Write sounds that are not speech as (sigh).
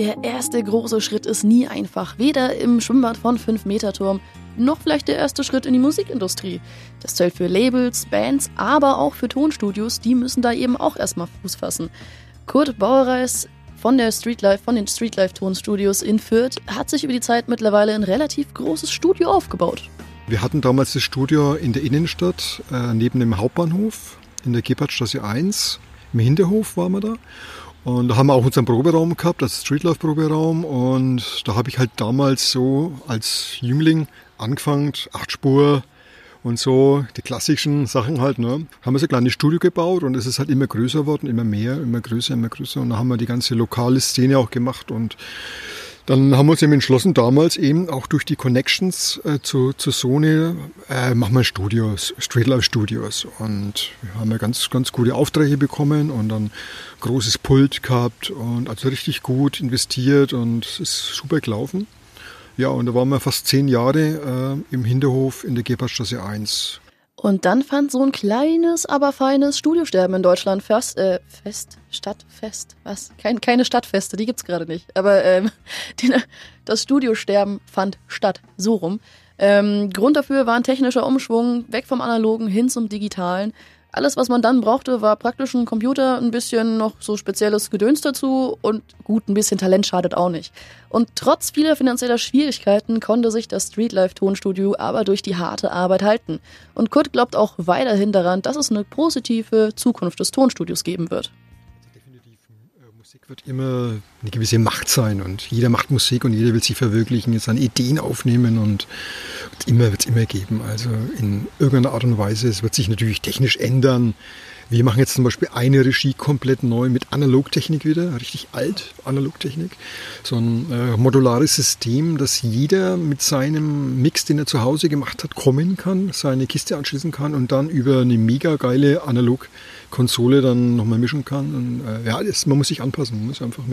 Der erste große Schritt ist nie einfach, weder im Schwimmbad von 5-Meter-Turm noch vielleicht der erste Schritt in die Musikindustrie. Das zählt für Labels, Bands, aber auch für Tonstudios, die müssen da eben auch erstmal Fuß fassen. Kurt Bauerreis von der Streetlife, von den Streetlife Tonstudios in Fürth hat sich über die Zeit mittlerweile ein relativ großes Studio aufgebaut. Wir hatten damals das Studio in der Innenstadt, äh, neben dem Hauptbahnhof, in der Gebhardtstraße 1. Im Hinterhof waren wir da. Und da haben wir auch unseren Proberaum gehabt, das Streetlife-Proberaum. Und da habe ich halt damals so als Jüngling angefangen, acht Spur und so, die klassischen Sachen halt, ne. Haben wir so ein kleines Studio gebaut und es ist halt immer größer geworden, immer mehr, immer größer, immer größer. Und da haben wir die ganze lokale Szene auch gemacht und dann haben wir uns eben entschlossen, damals eben auch durch die Connections äh, zu, zu Sony, äh, machen wir Studios, Streetlife Studios. Und wir haben ja ganz, ganz gute Aufträge bekommen und dann großes Pult gehabt und also richtig gut investiert und es ist super gelaufen. Ja, und da waren wir fast zehn Jahre äh, im Hinterhof in der Gebhardtstraße 1. Und dann fand so ein kleines, aber feines Studiosterben in Deutschland fest, äh, fest, Stadtfest, was? Kein, keine Stadtfeste, die gibt's gerade nicht. Aber ähm, (laughs) den, das Studiosterben fand statt, so rum. Ähm, Grund dafür war ein technischer Umschwung, weg vom Analogen hin zum Digitalen. Alles, was man dann brauchte, war praktisch ein Computer, ein bisschen noch so spezielles Gedöns dazu und gut, ein bisschen Talent schadet auch nicht. Und trotz vieler finanzieller Schwierigkeiten konnte sich das Streetlife Tonstudio aber durch die harte Arbeit halten. Und Kurt glaubt auch weiterhin daran, dass es eine positive Zukunft des Tonstudios geben wird. Wird immer eine gewisse Macht sein und jeder macht Musik und jeder will sich verwirklichen, seine Ideen aufnehmen und immer wird es immer geben. Also in irgendeiner Art und Weise, es wird sich natürlich technisch ändern. Wir machen jetzt zum Beispiel eine Regie komplett neu mit Analogtechnik wieder, richtig alt Analogtechnik. So ein äh, modulares System, dass jeder mit seinem Mix, den er zu Hause gemacht hat, kommen kann, seine Kiste anschließen kann und dann über eine mega geile Analog Konsole dann nochmal mischen kann. Und, äh, ja, das, man muss sich anpassen. Man muss einfach mit